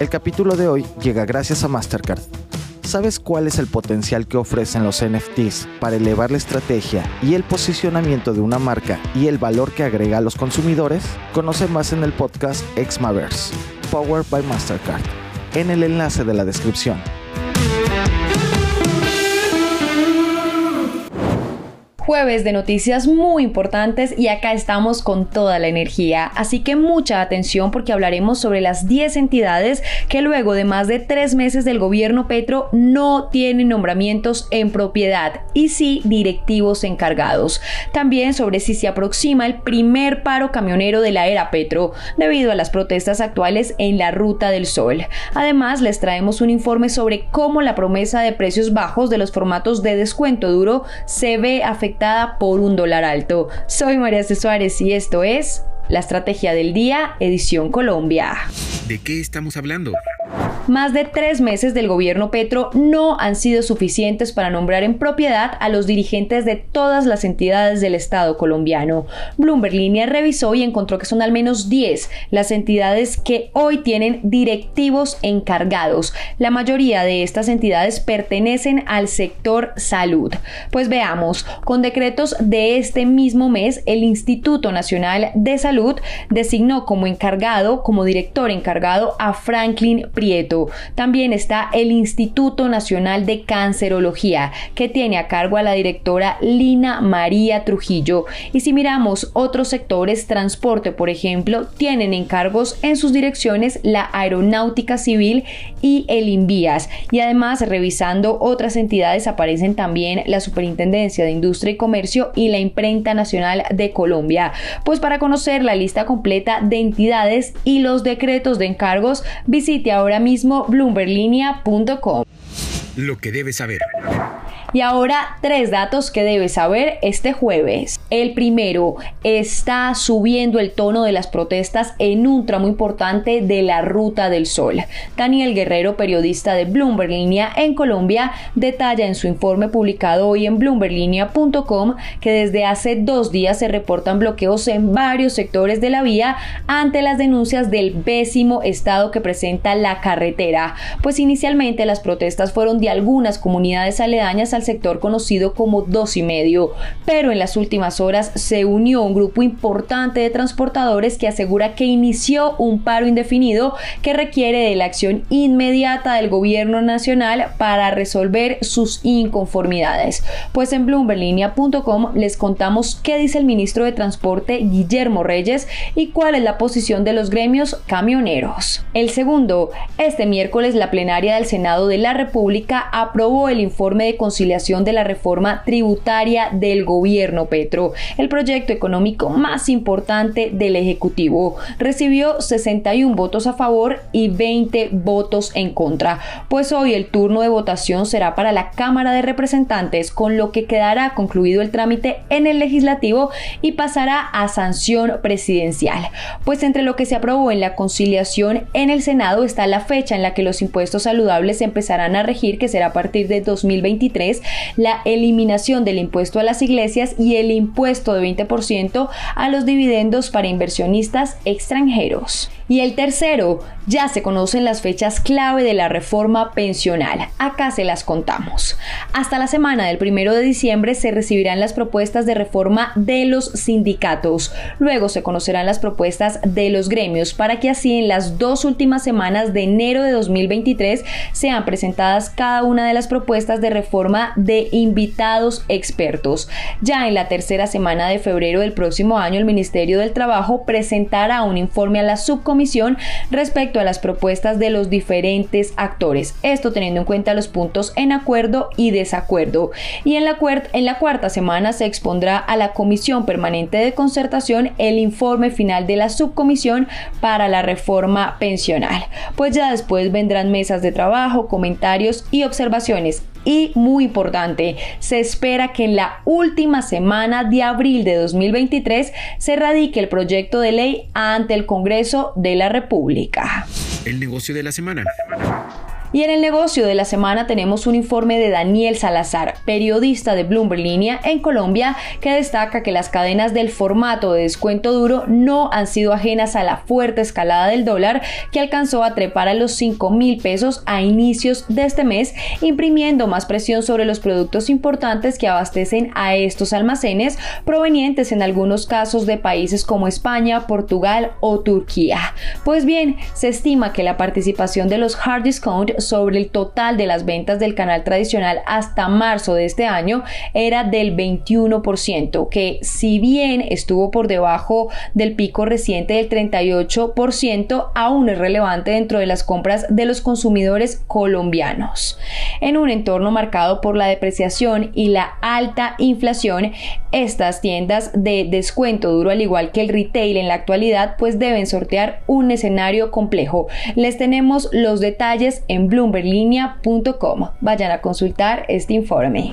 El capítulo de hoy llega gracias a Mastercard. ¿Sabes cuál es el potencial que ofrecen los NFTs para elevar la estrategia y el posicionamiento de una marca y el valor que agrega a los consumidores? Conoce más en el podcast Xmaverse, Powered by Mastercard, en el enlace de la descripción. Jueves de noticias muy importantes y acá estamos con toda la energía. Así que mucha atención porque hablaremos sobre las 10 entidades que luego de más de tres meses del gobierno Petro no tienen nombramientos en propiedad y sí directivos encargados. También sobre si se aproxima el primer paro camionero de la era Petro debido a las protestas actuales en la Ruta del Sol. Además, les traemos un informe sobre cómo la promesa de precios bajos de los formatos de descuento duro se ve afectada por un dólar alto. Soy María C. Suárez y esto es La Estrategia del Día, edición Colombia. ¿De qué estamos hablando? Más de tres meses del gobierno Petro no han sido suficientes para nombrar en propiedad a los dirigentes de todas las entidades del Estado colombiano. Bloomberg Línea revisó y encontró que son al menos 10 las entidades que hoy tienen directivos encargados. La mayoría de estas entidades pertenecen al sector salud. Pues veamos, con decretos de este mismo mes, el Instituto Nacional de Salud designó como encargado, como director encargado a Franklin Prieto. También está el Instituto Nacional de Cancerología, que tiene a cargo a la directora Lina María Trujillo. Y si miramos otros sectores, transporte, por ejemplo, tienen encargos en sus direcciones la Aeronáutica Civil y el Invías. Y además, revisando otras entidades, aparecen también la Superintendencia de Industria y Comercio y la Imprenta Nacional de Colombia. Pues para conocer la lista completa de entidades y los decretos de encargos, visite ahora mismo bloomberlinia.com. Lo que debes saber. Y ahora tres datos que debes saber este jueves. El primero, está subiendo el tono de las protestas en un tramo importante de la Ruta del Sol. Daniel Guerrero, periodista de Bloomberg Línea en Colombia, detalla en su informe publicado hoy en bloomberlinia.com que desde hace dos días se reportan bloqueos en varios sectores de la vía ante las denuncias del pésimo estado que presenta la carretera, pues inicialmente las protestas fueron de algunas comunidades aledañas al sector conocido como dos y medio, pero en las últimas horas se unió un grupo importante de transportadores que asegura que inició un paro indefinido que requiere de la acción inmediata del gobierno nacional para resolver sus inconformidades. Pues en bloomberlinia.com les contamos qué dice el ministro de Transporte Guillermo Reyes y cuál es la posición de los gremios camioneros. El segundo, este miércoles la plenaria del Senado de la República aprobó el informe de conciliación de la reforma tributaria del gobierno Petro, el proyecto económico más importante del Ejecutivo. Recibió 61 votos a favor y 20 votos en contra, pues hoy el turno de votación será para la Cámara de Representantes, con lo que quedará concluido el trámite en el legislativo y pasará a sanción presidencial. Pues entre lo que se aprobó en la conciliación en el Senado está la fecha en la que los impuestos saludables empezarán a regir, que será a partir de 2023, la eliminación del impuesto a las iglesias y el impuesto de 20% a los dividendos para inversionistas extranjeros. Y el tercero, ya se conocen las fechas clave de la reforma pensional. Acá se las contamos. Hasta la semana del primero de diciembre se recibirán las propuestas de reforma de los sindicatos. Luego se conocerán las propuestas de los gremios para que así en las dos últimas semanas de enero de 2023 sean presentadas cada una de las propuestas de reforma de invitados expertos. Ya en la tercera semana de febrero del próximo año el Ministerio del Trabajo presentará un informe a la subcomisión respecto a las propuestas de los diferentes actores. Esto teniendo en cuenta los puntos en acuerdo y desacuerdo. Y en la, en la cuarta semana se expondrá a la Comisión Permanente de Concertación el informe final de la subcomisión para la reforma pensional. Pues ya después vendrán mesas de trabajo, comentarios y observaciones y muy importante, se espera que en la última semana de abril de 2023 se radique el proyecto de ley ante el Congreso de la República. El negocio de la semana. Y en el negocio de la semana tenemos un informe de Daniel Salazar, periodista de Bloomberg Línea en Colombia, que destaca que las cadenas del formato de descuento duro no han sido ajenas a la fuerte escalada del dólar que alcanzó a trepar a los 5 mil pesos a inicios de este mes, imprimiendo más presión sobre los productos importantes que abastecen a estos almacenes provenientes en algunos casos de países como España, Portugal o Turquía. Pues bien, se estima que la participación de los hard discount sobre el total de las ventas del canal tradicional hasta marzo de este año era del 21%, que si bien estuvo por debajo del pico reciente del 38%, aún es relevante dentro de las compras de los consumidores colombianos. En un entorno marcado por la depreciación y la alta inflación, estas tiendas de descuento duro, al igual que el retail en la actualidad, pues deben sortear un escenario complejo. Les tenemos los detalles en bloomberlinia.com. Vayan a consultar este informe.